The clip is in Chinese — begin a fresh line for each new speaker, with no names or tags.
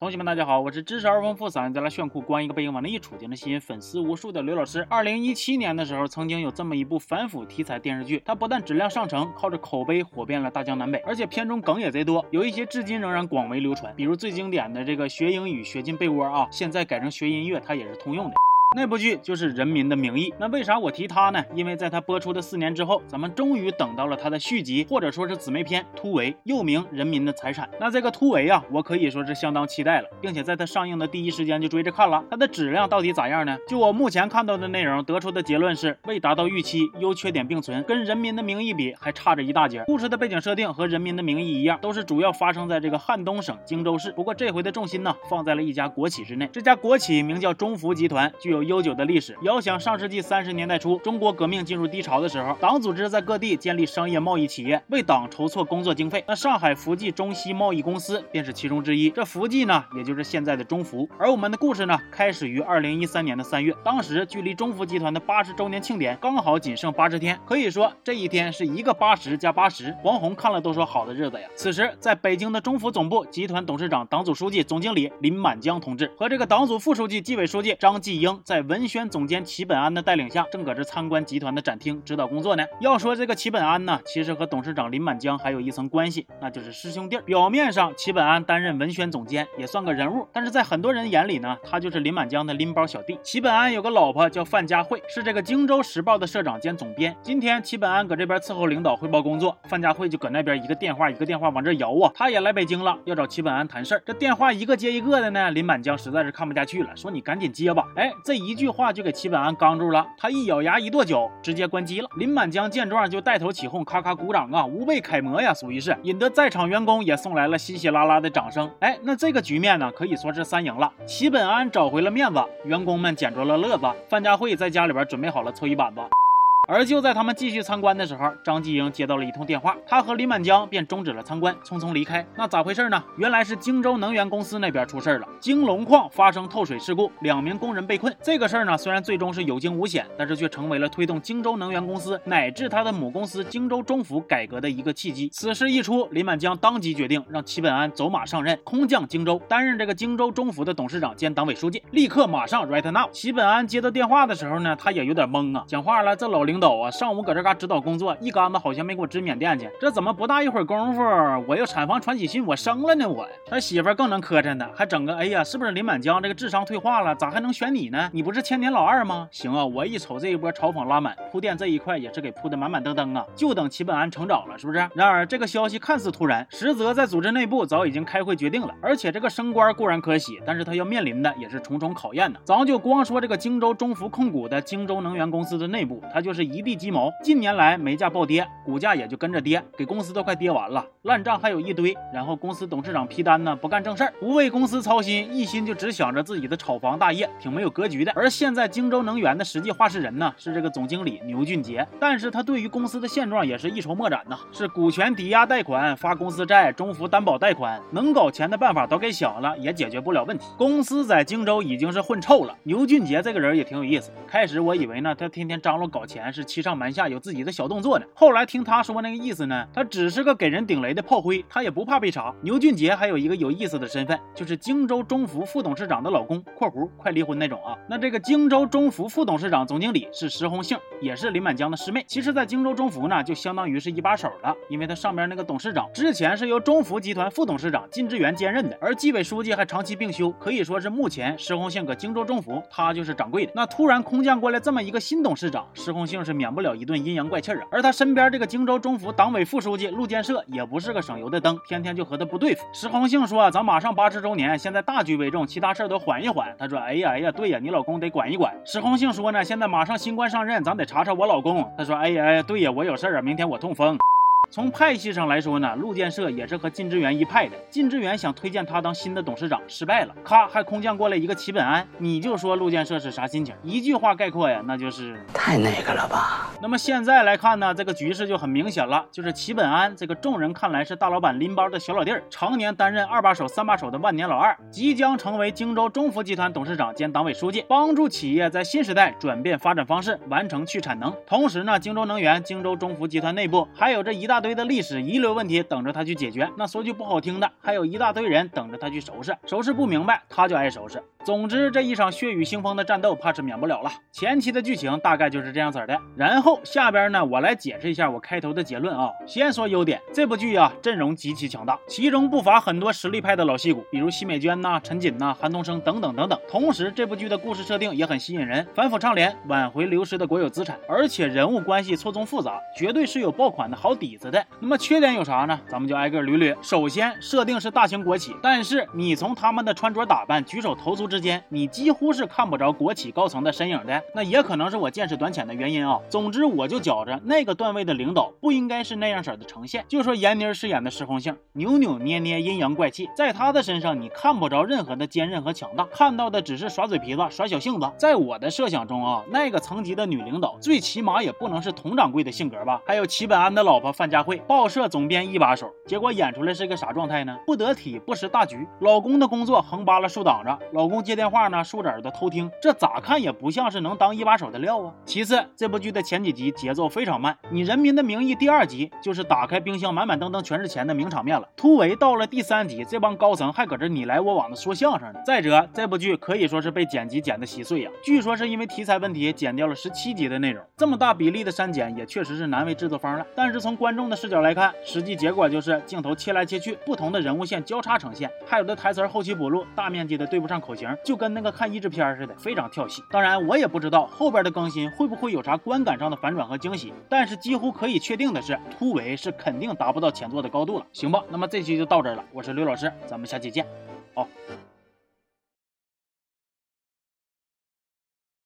同学们，大家好，我是知识二丰富、嗓音再来炫酷、光一个背影往那一杵就能吸引粉丝无数的刘老师。二零一七年的时候，曾经有这么一部反腐题材电视剧，它不但质量上乘，靠着口碑火遍了大江南北，而且片中梗也贼多，有一些至今仍然广为流传。比如最经典的这个学英语学进被窝啊，现在改成学音乐，它也是通用的。那部剧就是《人民的名义》。那为啥我提它呢？因为在它播出的四年之后，咱们终于等到了它的续集，或者说是姊妹篇《突围》，又名《人民的财产》。那这个《突围》啊，我可以说是相当期待了，并且在它上映的第一时间就追着看了。它的质量到底咋样呢？就我目前看到的内容，得出的结论是未达到预期，优缺点并存，跟《人民的名义》比还差着一大截。故事的背景设定和《人民的名义》一样，都是主要发生在这个汉东省荆州市。不过这回的重心呢，放在了一家国企之内。这家国企名叫中福集团，具有有悠久的历史。遥想上世纪三十年代初，中国革命进入低潮的时候，党组织在各地建立商业贸易企业，为党筹措工作经费。那上海福记中西贸易公司便是其中之一。这福记呢，也就是现在的中福。而我们的故事呢，开始于二零一三年的三月，当时距离中福集团的八十周年庆典刚好仅剩八十天，可以说这一天是一个八十加八十，王红看了都说好的日子呀。此时，在北京的中福总部，集团董事长、党组书记、总经理林满江同志和这个党组副书记、纪委书记张继英在文宣总。监齐本安的带领下，正搁这参观集团的展厅指导工作呢。要说这个齐本安呢，其实和董事长林满江还有一层关系，那就是师兄弟。表面上齐本安担任文宣总监，也算个人物，但是在很多人眼里呢，他就是林满江的拎包小弟。齐本安有个老婆叫范佳慧，是这个荆州时报的社长兼总编。今天齐本安搁这边伺候领导汇报工作，范佳慧就搁那边一个电话一个电话往这摇啊。他也来北京了，要找齐本安谈事儿。这电话一个接一个的呢，林满江实在是看不下去了，说你赶紧接吧。哎，这一句话就给。齐本安刚住了，他一咬牙一跺脚，直接关机了。林满江见状就带头起哄，咔咔鼓掌啊，吾辈楷模呀，属于是引得在场员工也送来了稀稀拉拉的掌声。哎，那这个局面呢，可以说是三赢了。齐本安找回了面子，员工们捡着了乐子，范家慧在家里边准备好了搓衣板子。而就在他们继续参观的时候，张继英接到了一通电话，他和林满江便终止了参观，匆匆离开。那咋回事呢？原来是荆州能源公司那边出事了，京龙矿发生透水事故，两名工人被困。这个事儿呢，虽然最终是有惊无险，但是却成为了推动荆州能源公司乃至他的母公司荆州中府改革的一个契机。此事一出，林满江当即决定让齐本安走马上任，空降荆州，担任这个荆州中府的董事长兼党委书记，立刻马上 right now。齐本安接到电话的时候呢，他也有点懵啊，讲话了，这老林。领导啊，上午搁这嘎指导工作，一竿子好像没给我支缅甸去，这怎么不大一会儿功夫，我又产房传喜讯，我生了呢？我他媳妇更能磕碜呢，还整个哎呀，是不是林满江这个智商退化了？咋还能选你呢？你不是千年老二吗？行啊，我一瞅这一波嘲讽拉满，铺垫这一块也是给铺的满满登登啊，就等齐本安成长了，是不是？然而这个消息看似突然，实则在组织内部早已经开会决定了，而且这个升官固然可喜，但是他要面临的也是重重考验呢。咱就光说这个荆州中福控股的荆州能源公司的内部，他就是一地鸡毛。近年来煤价暴跌，股价也就跟着跌，给公司都快跌完了，烂账还有一堆。然后公司董事长批单呢，不干正事儿，不为公司操心，一心就只想着自己的炒房大业，挺没有格局的。而现在荆州能源的实际话事人呢，是这个总经理牛俊杰，但是他对于公司的现状也是一筹莫展呐，是股权抵押贷款、发公司债、中福担保贷款，能搞钱的办法都给想了，也解决不了问题。公司在荆州已经是混臭了。牛俊杰这个人也挺有意思，开始我以为呢，他天天张罗搞钱，是是欺上瞒下有。自己的小动作呢？后来听他说那个意思呢，他只是个给人顶雷的炮灰，他也不怕被查。牛俊杰还有一个有意思的身份，就是荆州中福副董事长的老公（括弧快离婚那种啊）。那这个荆州中福副董事长、总经理是石红杏，也是林满江的师妹。其实，在荆州中福呢，就相当于是一把手了，因为他上边那个董事长之前是由中福集团副董事长靳志源兼任的，而纪委书记还长期病休，可以说是目前石红杏搁荆州中福，他就是掌柜的。那突然空降过来这么一个新董事长，石红杏是免不了一顿。阴阳怪气啊！而他身边这个荆州中府党委副书记陆建设也不是个省油的灯，天天就和他不对付。石红杏说：“咱马上八十周年，现在大局为重，其他事儿都缓一缓。”他说：“哎呀哎呀，对呀，你老公得管一管。”石红杏说呢：“现在马上新官上任，咱得查查我老公。”他说：“哎呀哎呀，对呀，我有事儿啊，明天我痛风。”从派系上来说呢，陆建设也是和靳志元一派的。靳志元想推荐他当新的董事长，失败了。咔，还空降过来一个齐本安，你就说陆建设是啥心情？一句话概括呀，那就是
太那个了吧。
那么现在来看呢，这个局势就很明显了，就是齐本安这个众人看来是大老板拎包的小老弟儿，常年担任二把手、三把手的万年老二，即将成为荆州中福集团董事长兼党委书记，帮助企业在新时代转变发展方式，完成去产能。同时呢，荆州能源、荆州中福集团内部还有这一大。大堆的历史遗留问题等着他去解决。那说句不好听的，还有一大堆人等着他去收拾。收拾不明白，他就爱收拾。总之，这一场血雨腥风的战斗，怕是免不了了。前期的剧情大概就是这样子的。然后下边呢，我来解释一下我开头的结论啊。先说优点，这部剧啊，阵容极其强大，其中不乏很多实力派的老戏骨，比如奚美娟呐、陈瑾呐、韩东升等等等等。同时，这部剧的故事设定也很吸引人，反腐倡廉，挽回流失的国有资产，而且人物关系错综复杂，绝对是有爆款的好底子的。那么缺点有啥呢？咱们就挨个捋捋。首先，设定是大型国企，但是你从他们的穿着打扮、举手投足之间，你几乎是看不着国企高层的身影的。那也可能是我见识短浅的原因啊。总之，我就觉着那个段位的领导不应该是那样式的呈现。就说闫妮饰演的石红杏，扭扭捏捏、阴阳怪气，在她的身上你看不着任何的坚韧和强大，看到的只是耍嘴皮子、耍小性子。在我的设想中啊，那个层级的女领导，最起码也不能是佟掌柜的性格吧？还有齐本安的老婆范家佳慧，报社总编一把手，结果演出来是个啥状态呢？不得体，不识大局，老公的工作横扒拉竖挡着，老公接电话呢，竖着耳朵偷听，这咋看也不像是能当一把手的料啊。其次，这部剧的前几集节奏非常慢，你《人民的名义》第二集就是打开冰箱满满登登全是钱的名场面了，突围到了第三集，这帮高层还搁这你来我往的说相声呢。再者，这部剧可以说是被剪辑剪得稀碎呀，据说是因为题材问题剪掉了十七集的内容，这么大比例的删减也确实是难为制作方了。但是从观众的视角来看，实际结果就是镜头切来切去，不同的人物线交叉呈现，还有的台词后期补录，大面积的对不上口型，就跟那个看译制片似的，非常跳戏。当然，我也不知道后边的更新会不会有啥观感上的反转和惊喜，但是几乎可以确定的是，突围是肯定达不到前作的高度了，行吧？那么这期就到这儿了，我是刘老师，咱们下期见，好。